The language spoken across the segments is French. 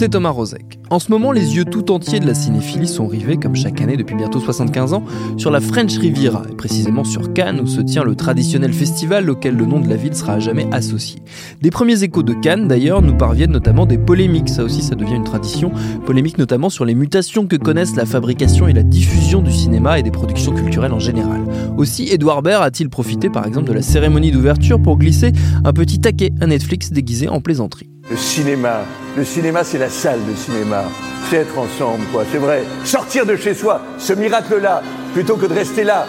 C'est Thomas Rozek. En ce moment, les yeux tout entiers de la cinéphilie sont rivés, comme chaque année depuis bientôt 75 ans, sur la French Riviera, et précisément sur Cannes, où se tient le traditionnel festival auquel le nom de la ville sera à jamais associé. Des premiers échos de Cannes, d'ailleurs, nous parviennent notamment des polémiques, ça aussi ça devient une tradition, polémiques notamment sur les mutations que connaissent la fabrication et la diffusion du cinéma et des productions culturelles en général. Aussi, Edouard Baird a-t-il profité par exemple de la cérémonie d'ouverture pour glisser un petit taquet à Netflix déguisé en plaisanterie. Le cinéma, le cinéma c'est la salle de cinéma. C'est être ensemble, quoi, c'est vrai. Sortir de chez soi, ce miracle-là, plutôt que de rester là,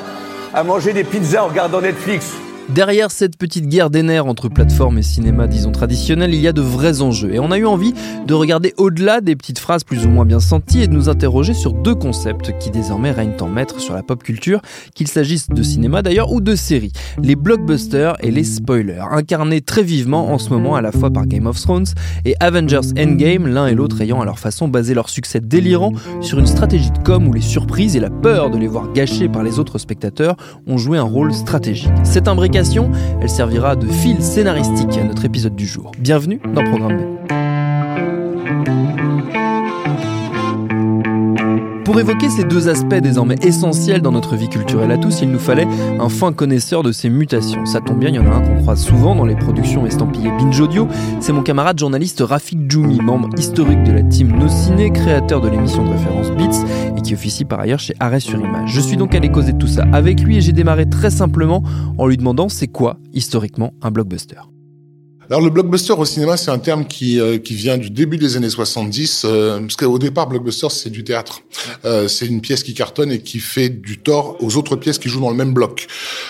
à manger des pizzas en regardant Netflix. Derrière cette petite guerre des nerfs entre plateforme et cinéma, disons traditionnel, il y a de vrais enjeux. Et on a eu envie de regarder au-delà des petites phrases plus ou moins bien senties et de nous interroger sur deux concepts qui désormais règnent en maître sur la pop culture, qu'il s'agisse de cinéma d'ailleurs ou de séries. Les blockbusters et les spoilers, incarnés très vivement en ce moment à la fois par Game of Thrones et Avengers Endgame, l'un et l'autre ayant à leur façon basé leur succès délirant sur une stratégie de com où les surprises et la peur de les voir gâchées par les autres spectateurs ont joué un rôle stratégique. Elle servira de fil scénaristique à notre épisode du jour. Bienvenue dans Programme B. Pour évoquer ces deux aspects désormais essentiels dans notre vie culturelle à tous, il nous fallait un fin connaisseur de ces mutations. Ça tombe bien, il y en a un qu'on croise souvent dans les productions estampillées Binge Audio. C'est mon camarade journaliste Rafik Djoumi, membre historique de la team No Ciné, créateur de l'émission de référence Beats et qui officie par ailleurs chez Arrêt sur Image. Je suis donc allé causer tout ça avec lui et j'ai démarré très simplement en lui demandant c'est quoi historiquement un blockbuster. Alors le blockbuster au cinéma, c'est un terme qui euh, qui vient du début des années 70, euh, parce qu'au départ, blockbuster, c'est du théâtre. Euh, c'est une pièce qui cartonne et qui fait du tort aux autres pièces qui jouent dans le même bloc.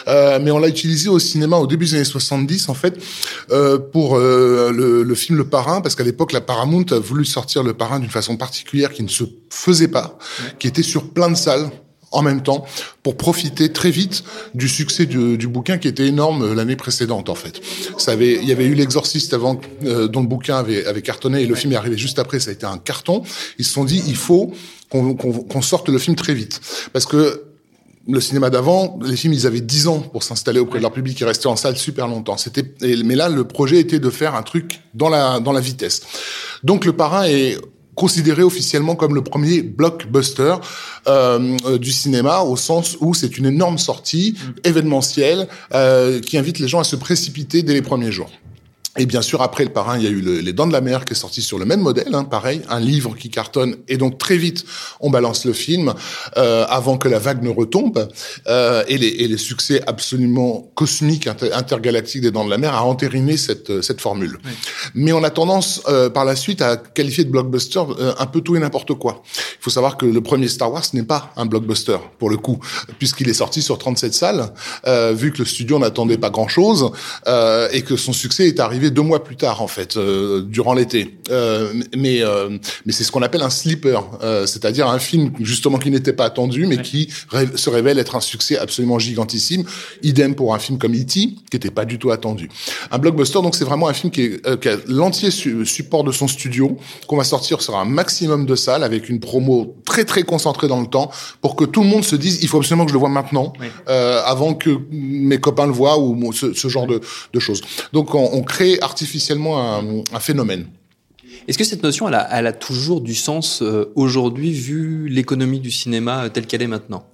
Euh, mais on l'a utilisé au cinéma au début des années 70, en fait, euh, pour le, le, film Le Parrain, parce qu'à l'époque, la Paramount a voulu sortir Le Parrain d'une façon particulière qui ne se faisait pas, qui était sur plein de salles en même temps pour profiter très vite du succès du, du bouquin qui était énorme euh, l'année précédente en fait. Ça avait, il y avait eu l'exorciste avant euh, dont le bouquin avait, avait cartonné et le film est arrivé juste après, ça a été un carton. Ils se sont dit il faut qu'on sorte le film très vite parce que le cinéma d'avant, les films, ils avaient 10 ans pour s'installer auprès de leur public, ils restaient en salle super longtemps. C'était, mais là, le projet était de faire un truc dans la, dans la vitesse. Donc, le parrain est considéré officiellement comme le premier blockbuster euh, euh, du cinéma au sens où c'est une énorme sortie mm. événementielle euh, qui invite les gens à se précipiter dès les premiers jours. Et bien sûr, après le parrain, il y a eu Les Dents de la Mer qui est sorti sur le même modèle, hein, pareil, un livre qui cartonne. Et donc très vite, on balance le film euh, avant que la vague ne retombe. Euh, et, les, et les succès absolument cosmiques, intergalactiques des Dents de la Mer a entériné cette, cette formule. Mais on a tendance euh, par la suite à qualifier de blockbuster euh, un peu tout et n'importe quoi. Il faut savoir que le premier Star Wars n'est pas un blockbuster, pour le coup, puisqu'il est sorti sur 37 salles, euh, vu que le studio n'attendait pas grand-chose et que son succès est arrivé deux mois plus tard en fait, euh, durant l'été. Euh, mais mais c'est ce qu'on appelle un sleeper, c'est-à-dire un film justement qui n'était pas attendu, mais qui se révèle être un succès absolument gigantissime. Idem pour un film comme E.T., qui n'était pas du tout attendu. Un blockbuster, donc c'est vraiment un film qui, est, qui a l'entier support de son studio, qu'on va sortir sur un maximum de salles avec une promo très très concentrée dans le temps, pour que tout le monde se dise il faut absolument que je le vois maintenant, avant que mes copains le voient ou ce, ce genre de, de, choses. Donc on, on crée artificiellement un, phénomène. Est-ce que cette notion, elle a, toujours du sens euh, aujourd'hui, vu l'économie du cinéma telle qu'elle est maintenant?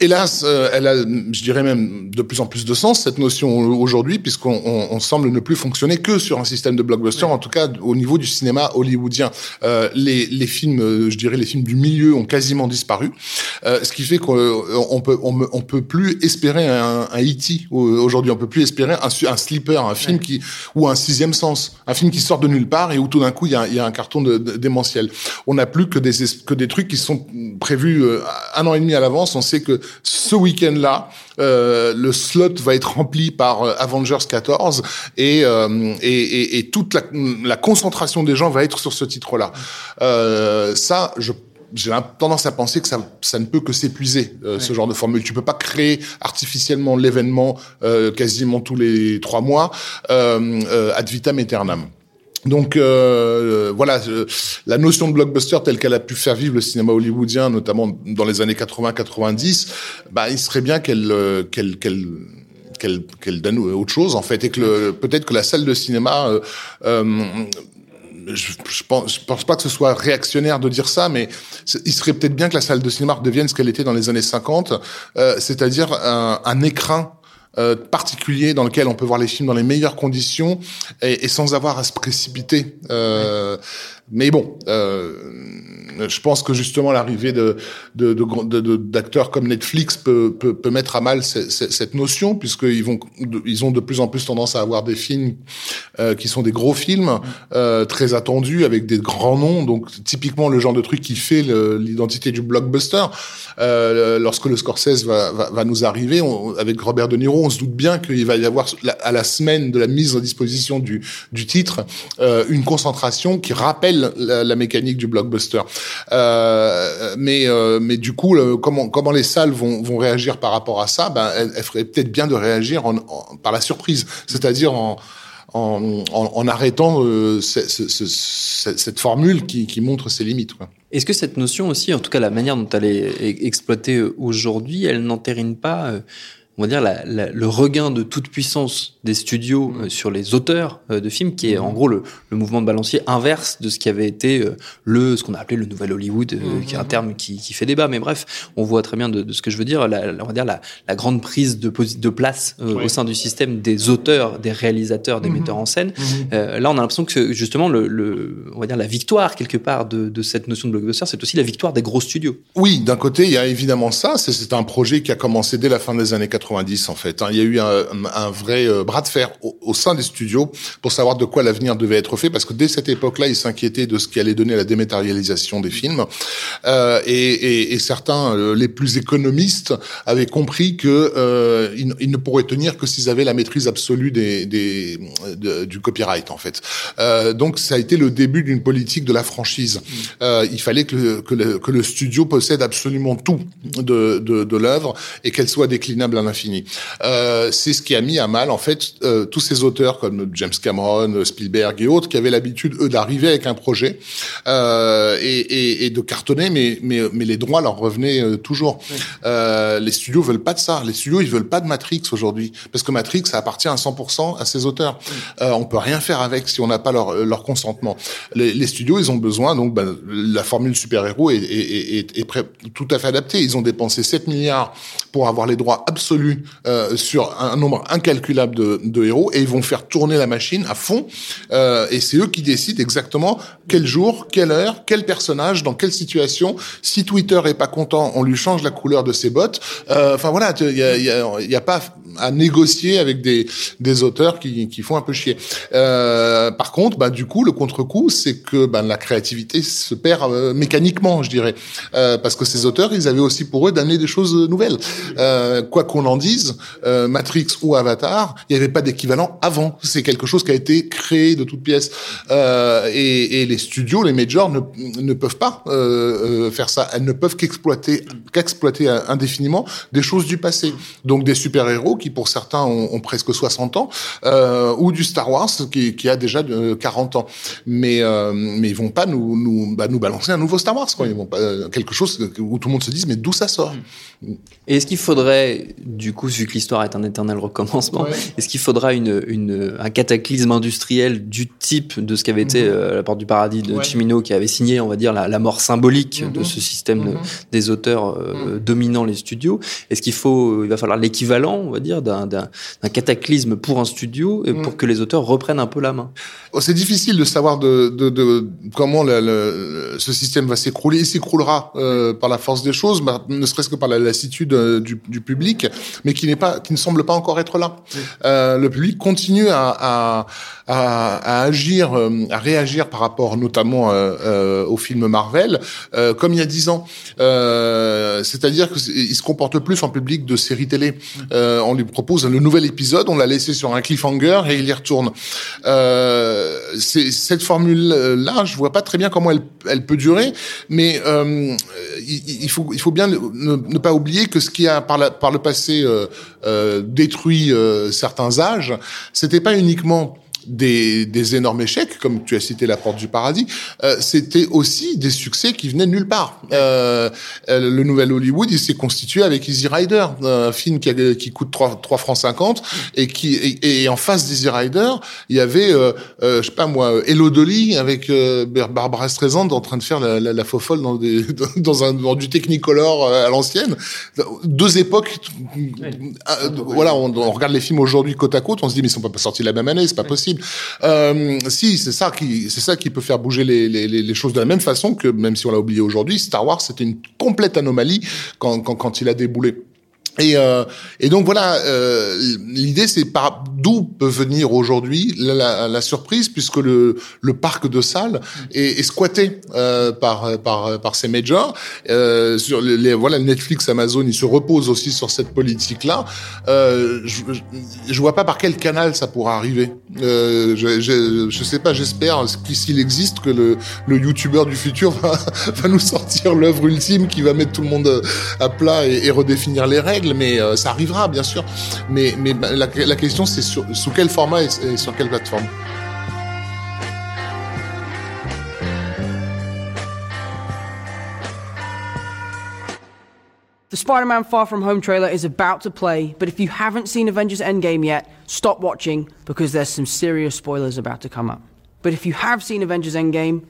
Hélas, euh, elle a, je dirais même, de plus en plus de sens cette notion aujourd'hui, puisqu'on on, semble ne plus fonctionner que sur un système de blockbuster, en tout cas au niveau du cinéma hollywoodien. Euh, les, les, films, euh, je dirais, les films du milieu ont quasiment disparu, euh, ce qui fait qu'on euh, peut, on, on, peut plus espérer un, un E.T. aujourd'hui, on peut plus espérer un, un sleeper, un film qui ou un sixième sens, un film qui sort de nulle part et où tout d'un coup il y a, y a, un carton de, de, démentiel. On n'a plus que des que des trucs qui sont prévus un an et demi à l'avance. On sait que ce week-end-là, euh, le slot va être rempli par euh, Avengers 14 et, euh, et, et, et, toute la, la, concentration des gens va être sur ce titre-là. Euh, ça, je j'ai tendance à penser que ça, ça ne peut que s'épuiser euh, ce genre de formule. Tu peux pas créer artificiellement l'événement euh, quasiment tous les trois mois euh, ad vitam aeternam. Donc euh, voilà, la notion de blockbuster telle qu'elle a pu faire vivre le cinéma hollywoodien, notamment dans les années 80-90, bah, il serait bien qu'elle qu'elle qu'elle qu'elle qu'elle donne autre chose en fait, et que peut-être que la salle de cinéma euh, euh, je, je, pense, je pense pas que ce soit réactionnaire de dire ça, mais il serait peut-être bien que la salle de cinéma devienne ce qu'elle était dans les années 50, euh, c'est-à-dire un, un écrin euh, particulier dans lequel on peut voir les films dans les meilleures conditions et, sans avoir à se précipiter. Euh, mais bon, euh, je pense que justement l'arrivée de, de, de, d'acteurs comme Netflix peut, peut, peut, mettre à mal cette notion, puisqu'ils vont, ils ont de plus en plus tendance à avoir des films euh, qui sont des gros films, euh, très attendus, avec des grands noms. Donc typiquement le genre de truc qui fait l'identité du blockbuster. Euh, lorsque le Scorsese va, va, va nous arriver, on, avec Robert De Niro, on se doute bien qu'il va y avoir à la semaine de la mise en disposition du, du titre euh, une concentration qui rappelle la, mécanique du blockbuster. Euh, mais euh, mais du coup, comment comment les salles vont vont réagir par rapport à ça Ben, elles, feraient peut-être bien de réagir par la surprise, c'est-à-dire en en, en, arrêtant euh, ce, ce, ce, cette formule qui, montre ses limites. Est-ce que cette notion aussi, en tout cas la manière dont elle est exploitée aujourd'hui, elle n'entérine pas on va dire, la, la, le regain de toute puissance des studios mmh. euh, sur les auteurs euh, de films, qui est en gros le, le, mouvement de balancier inverse de ce qui avait été euh, le, ce qu'on a appelé le nouvel Hollywood, mmh. qui est un terme qui, qui, fait débat. Mais bref, on voit très bien de, de ce que je veux dire, la, on va dire la, la grande prise de, de place au sein du système des auteurs, des réalisateurs, des metteurs en scène. là, on a l'impression que justement, le, le, on va dire la victoire quelque part de, de cette notion de blockbuster, c'est aussi la victoire des gros studios. Oui, d'un côté, il y a évidemment ça. C'est un projet qui a commencé dès la fin des années 80 90 en fait. Hein. Il y a eu un, vrai euh, bras de fer au, sein des studios pour savoir de quoi l'avenir devait être fait, parce que dès cette époque-là, ils s'inquiétaient de ce qui allait donner la dématérialisation des films. Euh, et, certains, euh, les plus économistes, avaient compris que ne pourraient tenir que s'ils avaient la maîtrise absolue du copyright, en fait. Donc, ça a été le début d'une politique de la franchise. Il fallait que, le, studio possède absolument tout de, de, de l'œuvre et qu'elle soit déclinable à l'infini. Euh, c'est ce qui a mis à mal en fait euh, tous ces auteurs comme James Cameron, Spielberg et autres qui avaient l'habitude eux d'arriver avec un projet euh, et, et, et, de cartonner, mais mais mais les droits leur revenaient toujours. Oui. Les studios veulent pas de ça. Les studios ils veulent pas de Matrix aujourd'hui parce que Matrix ça appartient à 100% à ces auteurs. Oui. on peut rien faire avec si on n'a pas leur leur consentement. Les, les, studios ils ont besoin donc ben, la formule super héros est, est, est, est prêt, tout à fait adaptée. Ils ont dépensé 7 milliards pour avoir les droits absolus euh, sur un nombre incalculable de, héros et ils vont faire tourner la machine à fond euh, et c'est eux qui décident exactement quel jour, quelle heure, quel personnage, dans quelle situation. Si Twitter est pas content, on lui change la couleur de ses bottes. Euh, enfin voilà, il y a, pas à négocier avec des, des auteurs qui, qui font un peu chier. Euh, par contre, bah, du coup, le contre-coup, c'est que bah, la créativité se perd euh, mécaniquement, je dirais, euh, parce que ces auteurs, ils avaient aussi pour eux d'amener des choses nouvelles. Euh, quoi qu'on en dise, euh, Matrix ou Avatar, il n'y avait pas d'équivalent avant. C'est quelque chose qui a été créé de toutes pièces. Et, et, les studios, les majors, ne, ne peuvent pas faire ça. Elles ne peuvent qu'exploiter, qu'exploiter indéfiniment des choses du passé. Donc des super-héros qui, pour certains, ont, ont presque 60 ans, euh, ou du Star Wars qui, qui a déjà 40 ans. Mais euh, mais ils vont pas nous nous bah, nous balancer un nouveau Star Wars quoi. Ils vont pas euh, quelque chose où tout le monde se dise mais d'où ça sort. Et est-ce qu'il faudrait du coup vu que l'histoire est un éternel recommencement, est-ce qu'il faudra une, une un cataclysme industriel du type de ce qu'avait été mhm. euh, la porte du paradis de Chimino qui avait signé on va dire la, la mort symbolique de mhm. ce système mhm. des auteurs euh, dominant les studios? Est-ce qu'il faut il va falloir l'équivalent on va dire d'un cataclysme pour un studio et pour que les auteurs reprennent un peu la main. Oh, c'est difficile de savoir de, de, de comment le, le, ce système va s'écrouler. Il s'écroulera euh, par la force des choses, bah, ne serait-ce que par la lassitude euh, du, du, public, mais qui n'est pas, qui ne semble pas encore être là. Euh, le public continue à, à, à, à agir, euh, à réagir par rapport notamment euh, euh au film Marvel, comme il y a dix ans. C'est-à-dire qu'il se comporte plus en public de séries télé. on lui propose le nouvel épisode, on l'a laissé sur un cliffhanger et il y retourne. Euh, cette formule-là, je vois pas très bien comment elle, elle peut durer, mais euh, il, faut, il faut bien ne, pas oublier que ce qui a par, la, par le passé euh, euh détruit euh, certains âges, c'était pas uniquement des, des, énormes échecs, comme tu as cité La Porte du Paradis, euh, c'était aussi des succès qui venaient de nulle part. Euh, euh le nouvel Hollywood, il s'est constitué avec Easy Rider, un film qui, qui coûte 3, 3 francs 50 et qui et, et en face d'Easy Rider, il y avait, euh, euh, je sais pas moi, Hello Dolly avec euh, Barbara Streisand en train de faire la, la, la faux folle dans, des, dans, un dans du Technicolor à l'ancienne. Deux époques. voilà, on, on, regarde les films aujourd'hui côte à côte, on se dit mais ils sont pas sortis la même année, c'est pas possible. Euh, si, c'est ça qui, c'est ça qui peut faire bouger les, les, les, choses de la même façon que, même si on l'a oublié aujourd'hui, Star Wars c'était une complète anomalie quand, quand, quand il a déboulé. Et, euh, et, donc voilà, euh, l'idée c'est par d'où peut venir aujourd'hui la, la, surprise puisque le, le parc de salles est, est squatté euh, par, par par ces majors. Euh, sur les, voilà Netflix, Amazon, ils se reposent aussi sur cette politique là. Euh, je, je vois pas par quel canal ça pourra arriver. Euh, je, je, je sais pas, j'espère s'il existe que le le youtubeur du futur va, va nous sortir l'œuvre ultime qui va mettre tout le monde à plat et, et redéfinir les règles mais euh, ça arrivera bien sûr. Mais, mais la, la question c'est sous quel format et, et sur quelle plateforme. The Spider Man Far From Home trailer is about to play, but if you haven't seen Avengers Endgame yet, stop watching because there's some serious spoilers about to come up. But if you have seen Avengers Endgame,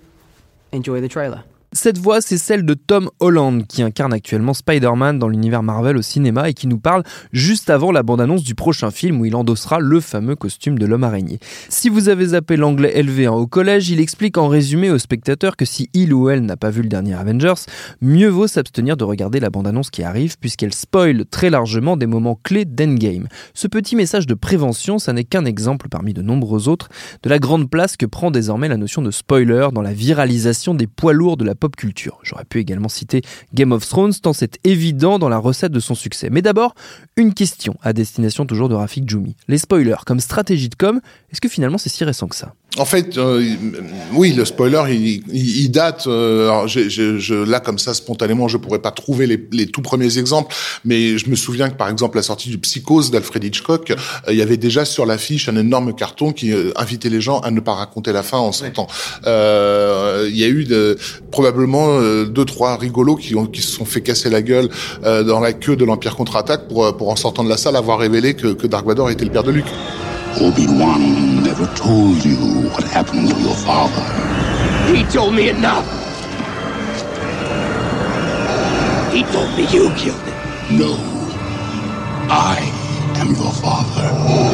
enjoy the trailer. Cette voix, c'est celle de Tom Holland, qui incarne actuellement Spider-Man dans l'univers Marvel au cinéma et qui nous parle juste avant la bande-annonce du prochain film où il endossera le fameux costume de l'homme araignée. Si vous avez zappé l'anglais LV1 au collège, il explique en résumé aux spectateurs que si il ou elle n'a pas vu le dernier Avengers, mieux vaut s'abstenir de regarder la bande-annonce qui arrive puisqu'elle spoil très largement des moments clés d'Endgame. Ce petit message de prévention, ça n'est qu'un exemple parmi de nombreux autres de la grande place que prend désormais la notion de spoiler dans la viralisation des poids lourds de la pop J'aurais pu également citer Game of Thrones tant c'est évident dans la recette de son succès. Mais d'abord, une question à destination toujours de Rafik Djoumi. Les spoilers comme stratégie de com, est-ce que finalement c'est si récent que ça? En fait, euh, oui, le spoiler, il, il, date. Euh, alors je, là, comme ça, spontanément, je pourrais pas trouver les, les, tout premiers exemples, mais je me souviens que, par exemple, la sortie du Psychose d'Alfred Hitchcock, euh, il y avait déjà sur l'affiche un énorme carton qui invitait les gens à ne pas raconter la fin en son temps. il y a eu de, probablement deux, trois rigolos qui, ont, qui se sont fait casser la gueule dans la queue de l'Empire contre-attaque pour, pour, en sortant de la salle, avoir révélé que, que Dark Vador était le père de Luke. Obi-Wan never told you what happened to your father. He told me enough. He told me you killed him. No. I am your father.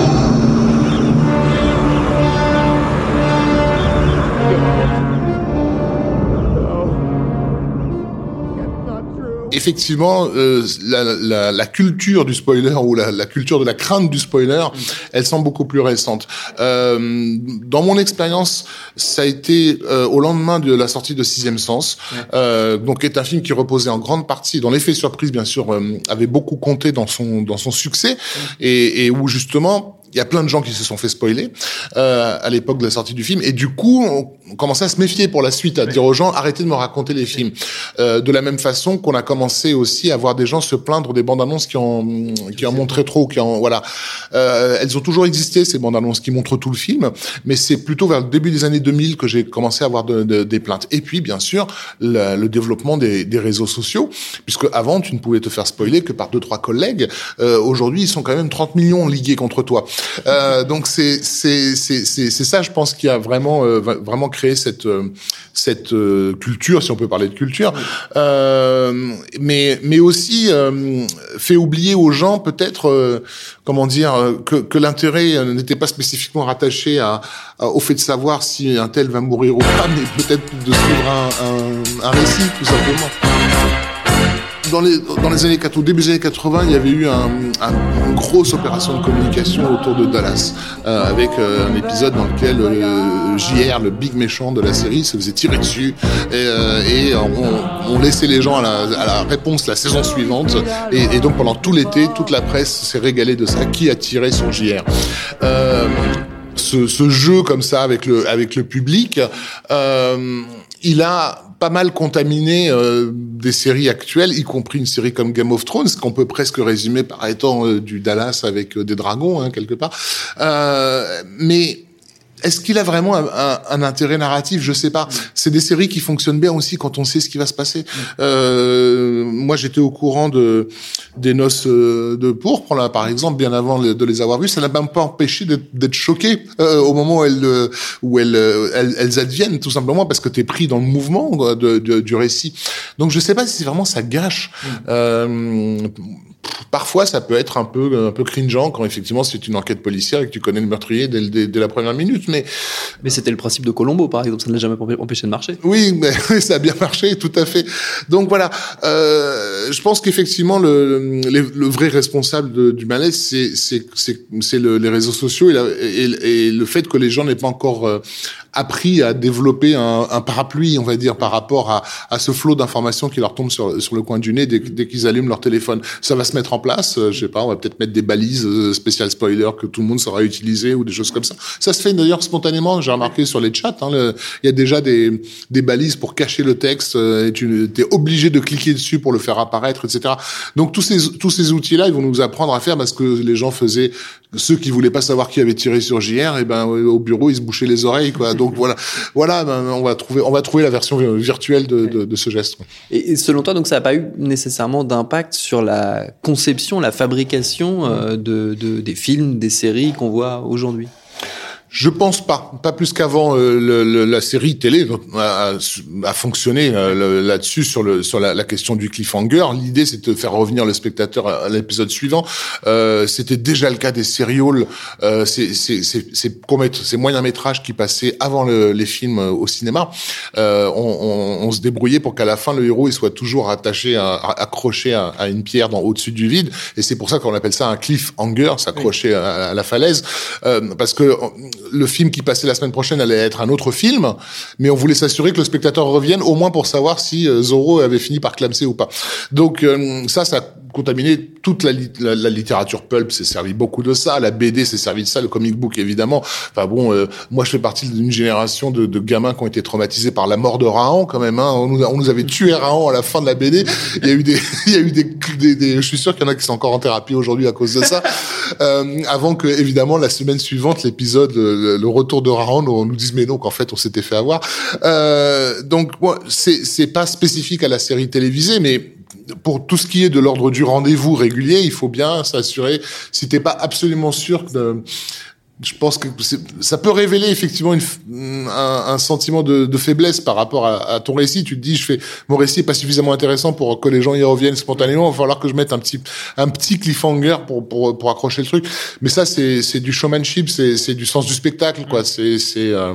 Effectivement, euh, la, la, la, culture du spoiler ou la, la, culture de la crainte du spoiler, elle semble beaucoup plus récente. Euh, dans mon expérience, ça a été euh, au lendemain de la sortie de Sixième Sens, euh, donc est un film qui reposait en grande partie, dans l'effet surprise bien sûr, euh, avait beaucoup compté dans son dans son succès. Et, et où justement il y a plein de gens qui se sont fait spoiler euh, à l'époque de la sortie du film, et du coup, on commençait à se méfier pour la suite, à dire aux gens arrêtez de me raconter les films. Euh, de la même façon qu'on a commencé aussi à voir des gens se plaindre des bandes annonces qui en qui en montraient trop, qui en voilà. Euh, elles ont toujours existé ces bandes annonces qui montrent tout le film, mais c'est plutôt vers le début des années 2000 que j'ai commencé à avoir de, de, des plaintes. Et puis bien sûr le, le développement des, des, réseaux sociaux, puisque avant tu ne pouvais te faire spoiler que par deux trois collègues. Euh, Aujourd'hui, ils sont quand même 30 millions ligués contre toi. Euh, donc c'est c'est c'est ça, je pense, qui a vraiment euh, vraiment créé cette euh, cette culture, si on peut parler de culture, mais mais aussi fait oublier aux gens peut-être comment dire que que l'intérêt n'était pas spécifiquement rattaché à, au fait de savoir si un tel va mourir ou pas, mais peut-être de suivre un, un récit tout simplement dans les, dans les années 80, au début des années 80, il y avait eu un, un, une grosse opération de communication autour de Dallas, euh, avec euh, un épisode dans lequel euh, JR, le big méchant de la série, se faisait tirer dessus et, euh, et on, on, laissait les gens à la, à la, réponse la saison suivante. Et, et donc pendant tout l'été, toute la presse s'est régalée de ça. Qui a tiré sur JR euh, ce, ce, jeu comme ça avec le avec le public, il a pas mal contaminé euh, des séries actuelles, y compris une série comme Game of Thrones, qu'on peut presque résumer par étant euh, du Dallas avec euh, des dragons, hein, quelque part. Euh, mais est-ce qu'il a vraiment un, un, un, intérêt narratif? Je sais pas. C'est des séries qui fonctionnent bien aussi quand on sait ce qui va se passer. Euh, moi, j'étais au courant de des noces euh, de pourpre, là, par exemple, bien avant de les avoir vues. Ça n'a même pas empêché d'être choqué euh, au moment où elles euh, où elles, elles, elles, adviennent, tout simplement parce que tu es pris dans le mouvement de, de, du récit. Donc, je sais pas si vraiment ça gâche. Mm. Euh, parfois ça peut être un peu un peu cringeant quand effectivement c'est une enquête policière et que tu connais le meurtrier dès, dès, dès la première minute mais mais c'était le principe de Colombo par exemple ça ne l'a jamais empêché de marcher. Oui mais ça a bien marché tout à fait. Donc voilà euh, je pense qu'effectivement le, le, le, vrai responsable de, du malaise c'est c'est c'est le, les réseaux sociaux et, la, et, et, le fait que les gens n'aient pas encore euh, appris à développer un, un, parapluie, on va dire, par rapport à, à ce flot d'informations qui leur tombe sur, sur le coin du nez dès, dès qu'ils allument leur téléphone. Ça va se mettre en place. Euh, je sais pas, on va peut-être mettre des balises euh, spéciales spoiler que tout le monde saura utiliser ou des choses comme ça. Ça se fait d'ailleurs spontanément. J'ai remarqué sur les chats, hein, il y a déjà des, des balises pour cacher le texte euh, et tu es obligé de cliquer dessus pour le faire apparaître, etc. Donc tous ces tous ces outils-là, ils vont nous apprendre à faire parce que les gens faisaient ceux qui voulaient pas savoir qui avait tiré sur JR, et eh ben au bureau ils se bouchaient les oreilles, quoi. Donc voilà, voilà, ben, on va trouver, on va trouver la version virtuelle de, de, de ce geste. Et, selon toi, donc ça n'a pas eu nécessairement d'impact sur la conception, la fabrication euh, de, de, des films, des séries qu'on voit aujourd'hui? Je pense pas, pas plus qu'avant. Euh, la série télé a, a fonctionné euh, là-dessus sur le sur la, la, question du cliffhanger. L'idée, c'est de faire revenir le spectateur à, l'épisode suivant. Euh, C'était déjà le cas des sérioles, euh, ces ces moyens métrages qui passaient avant le, les films au cinéma. Euh, on, on, on, se débrouillait pour qu'à la fin le héros il soit toujours attaché, à, accroché à, à, une pierre dans au-dessus du vide. Et c'est pour ça qu'on appelle ça un cliffhanger, s'accrocher oui. à, à, la falaise, parce que le film qui passait la semaine prochaine allait être un autre film, mais on voulait s'assurer que le spectateur revienne au moins pour savoir si euh, Zorro avait fini par clamser ou pas. Donc euh, ça, ça contaminé toute la, littérature pulp, s'est servi beaucoup de ça, la BD s'est servi de ça, le comic book évidemment. Enfin bon, euh, moi je fais partie d'une génération de, de, gamins qui ont été traumatisés par la mort de Rahan quand même. Hein. On, nous, on nous avait tué Rahan à la fin de la BD. Il y a eu des, il y a eu des, des, des je suis sûr qu'il y en a qui sont encore en thérapie aujourd'hui à cause de ça. Euh, avant que évidemment la semaine suivante l'épisode le, le, retour de Rahan, on nous dise mais non qu'en fait on s'était fait avoir. Euh, donc c'est c'est pas spécifique à la série télévisée, mais pour tout ce qui est de l'ordre du rendez-vous régulier, il faut bien s'assurer si t'es pas absolument sûr de je pense que ça peut révéler effectivement une, un, un, sentiment de, de, faiblesse par rapport à, à, ton récit. Tu te dis, je fais mon récit est pas suffisamment intéressant pour que les gens y reviennent spontanément. Il va falloir que je mette un petit un petit cliffhanger pour pour, pour accrocher le truc. Mais ça, c'est c'est du showmanship, c'est c'est du sens du spectacle, quoi. C'est c'est euh,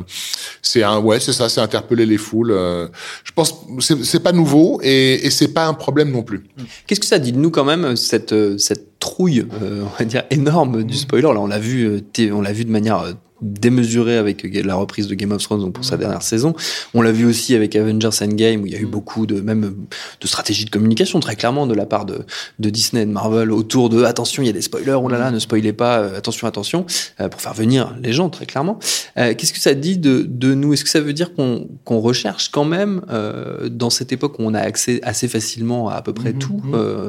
c'est un ouais, c'est ça, c'est interpeller les foules. Euh, je pense c'est c'est pas nouveau et et c'est pas un problème non plus. Qu'est-ce que ça dit de nous quand même cette cette trouille, euh, on va dire énorme du spoiler. Là, on l'a vu, on l'a vu de manière démesuré avec la reprise de Game of Thrones donc pour sa dernière saison. On l'a vu aussi avec Avengers Endgame où il y a eu beaucoup de même de stratégies de communication très clairement de la part de, de Disney et de Marvel autour de attention il y a des spoilers oh là là ne spoilez pas euh, attention attention euh, pour faire venir les gens très clairement. Euh, qu'est-ce que ça dit de, de nous? Est-ce que ça veut dire qu'on recherche quand même dans cette époque où on a accès assez facilement à à peu près tout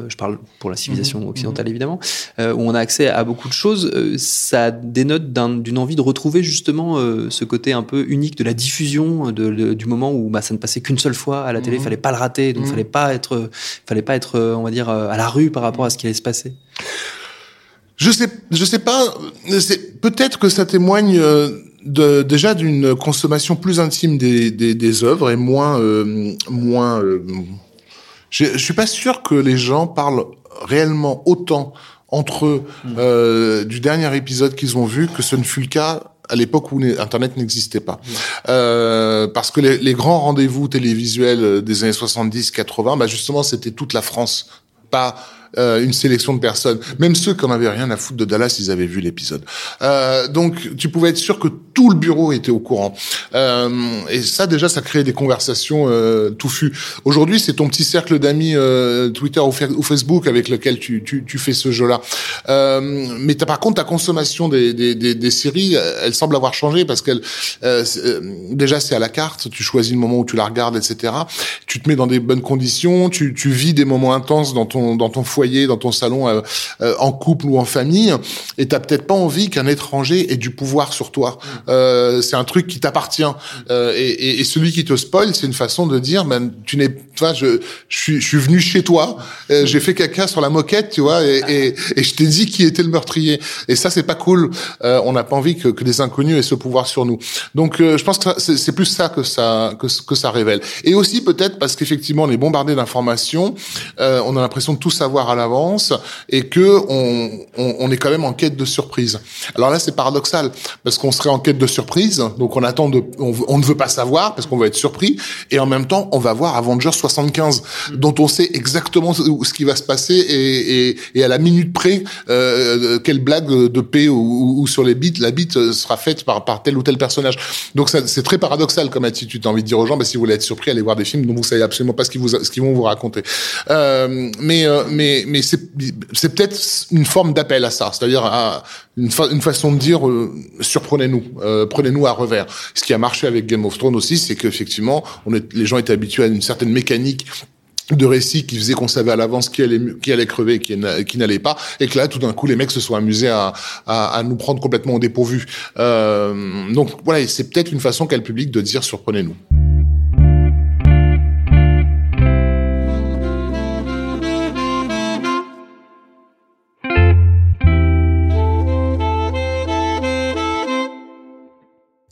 je parle pour la civilisation occidentale évidemment où on a accès à beaucoup de choses ça dénote d'une envie de retrouver trouver justement euh, ce côté un peu unique de la diffusion de, du moment où bah, ça ne passait qu'une seule fois à la télé, il mhm. fallait pas le rater, donc il mhm. fallait pas être, fallait pas être, euh, on va dire, euh, à la rue par rapport à ce qui allait se passer. Je sais, je sais pas. Peut-être que ça témoigne de, déjà d'une consommation plus intime des, des, des œuvres et moins, moins. je, je suis pas sûr que les gens parlent réellement autant entre eux euh, du dernier épisode qu'ils ont vu que ce ne fut le cas à l'époque où Internet n'existait pas. Euh, parce que les, les grands rendez-vous télévisuels des années 70-80, bah justement, c'était toute la France, pas euh, une sélection de personnes. Même ceux qui n'en avaient rien à foutre de Dallas, ils avaient vu l'épisode. Euh, donc, tu pouvais être sûr que tout le bureau était au courant. Euh, et ça, déjà, ça créait des conversations euh, touffues. Aujourd'hui, c'est ton petit cercle d'amis euh, Twitter ou, Facebook avec lequel tu, tu, tu fais ce jeu-là. Euh, mais par contre, ta consommation des, des, des, séries, elle semble avoir changé parce qu'elle, déjà, c'est à la carte. Tu choisis le moment où tu la regardes, etc. Tu te mets dans des bonnes conditions. Tu, tu vis des moments intenses dans ton dans ton foyer, dans ton salon, euh, euh, en couple ou en famille, et t'as peut-être pas envie qu'un étranger ait du pouvoir sur toi. Mm. Euh, c'est un truc qui t'appartient. Et, et, celui qui te spoil, c'est une façon de dire, ben, tu n'es, vois, je, je suis, je suis venu chez toi, j'ai fait caca sur la moquette, tu vois, et, et, je t'ai dit qui était le meurtrier. Et ça, c'est pas cool. on n'a pas envie que, que des inconnus aient ce pouvoir sur nous. Donc, je pense que c'est plus ça que ça que, que ça révèle. Et aussi peut-être parce qu'effectivement, on est bombardé d'informations, on a l'impression de tout savoir à l'avance et que on, on, est quand même en quête de surprise. Alors là, c'est paradoxal parce qu'on serait en quête de surprise, donc on attend de, on, ne veut pas savoir parce qu'on veut être surpris et en même temps, on va voir Avengers 75 dont on sait exactement ce qui va se passer et, et, et à la minute près euh, quelle blague de paix ou, ou, sur les bits la bite sera faite par, par tel ou tel personnage. Donc c'est très paradoxal comme attitude. T'as envie de dire aux gens, bah, si vous voulez être surpris, allez voir des films dont vous savez absolument pas ce qu'ils vous ce qu'ils vont vous raconter. Euh, mais euh, mais mais, c'est peut-être une forme d'appel à ça, c'est-à-dire à une, façon de dire euh, surprenez-nous, euh, prenez-nous à revers. Ce qui a marché avec Game of Thrones aussi, c'est qu'effectivement, les gens étaient habitués à une certaine mécanique de récits qui faisait qu'on savait à l'avance qui allait qui allait crever qui, qui n'allait pas et que là tout d'un coup les mecs se sont amusés à, à, à nous prendre complètement au dépourvu. Euh, donc voilà c'est peut-être une façon qu'a le public de dire surprenez-nous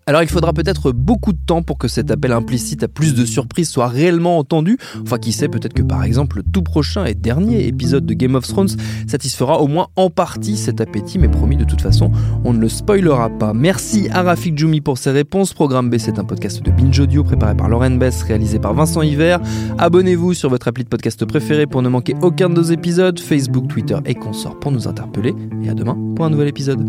Alors il faudra peut-être beaucoup de temps pour que cet appel implicite à plus de surprises soit réellement entendu. Enfin qui sait, peut-être que par exemple le tout prochain et dernier épisode de Game of Thrones satisfera au moins en partie cet appétit, mais promis de toute façon, on ne le spoilera pas. Merci à Rafik pour ses réponses. Programme B, c'est un podcast de Binge Audio préparé par Lauren Bess, réalisé par Vincent Hiver. Abonnez-vous sur votre appli de podcast préféré pour ne manquer aucun de nos épisodes, Facebook, Twitter et consorts pour nous interpeller. Et à demain pour un nouvel épisode.